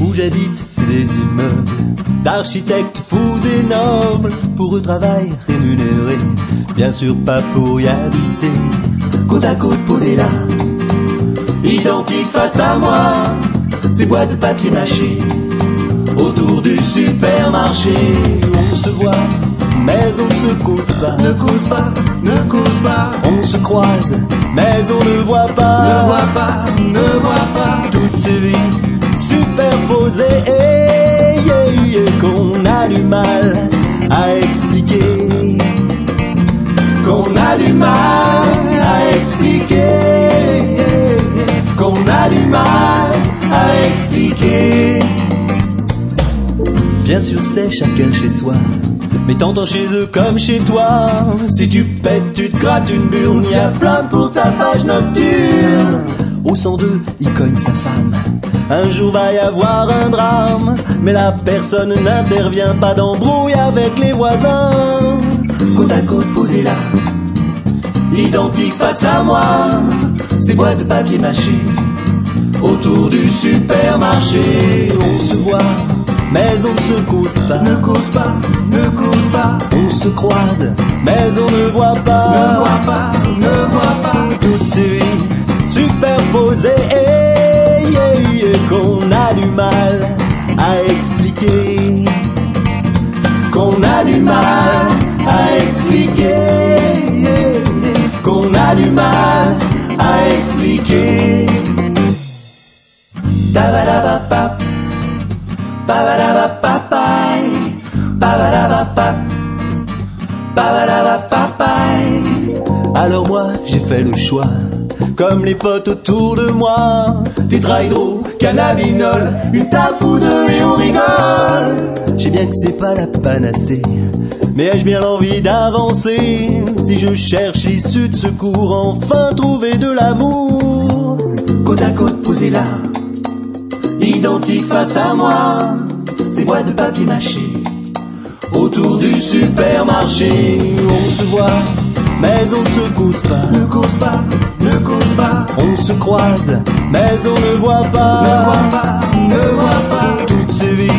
Où j'habite, c'est des immeubles d'architectes fous et nobles pour eux travail rémunéré, bien sûr pas pour y habiter. Côte à côte posé là, identique face à moi, ces boîtes de papier mâché autour du supermarché. On se voit, mais on ne se cause pas. Ne cause pas, ne cause pas. On se croise, mais on ne voit pas. Ne voit pas, ne voit pas. Toutes ces vies superposées et, et, et qu'on a du mal à expliquer. Qu'on a du mal Bien sûr, c'est chacun chez soi. Mais t'entends chez eux comme chez toi. Si tu pètes, tu te grattes une burne, y a plein pour ta page nocturne. Au 102, il cogne sa femme. Un jour va y avoir un drame, mais la personne n'intervient pas d'embrouille avec les voisins. Côte à côte posé là, identique face à moi, ces boîtes de papier mâché autour du supermarché. On se voit, mais on ne se cause pas. Ne cause pas, ne cause pas. On se croise, mais on ne voit pas. Ne voit pas, ne voit pas. Toutes ces vies superposées et, et, et qu'on a du mal à expliquer. Qu'on a du mal à expliquer. Qu'on a du mal à expliquer. Tabadabapap. Babadabapapay. Babadabapap. Babadabapapay. Alors moi, j'ai fait le choix, comme les potes autour de moi. Tétrahydro, cannabinol, une taf ou deux et on rigole. J'ai bien que c'est pas la panacée, mais ai-je bien l'envie d'avancer? Si je cherche l'issue de secours, enfin trouver de l'amour. Côte à côte posé là, identique face à moi, ces boîtes de papier mâché autour du supermarché. On se voit, mais on ne se cause pas. Ne cause pas, ne cause pas. On se croise, mais on ne voit pas. Ne voit pas, ne voit pas. Toutes ces vies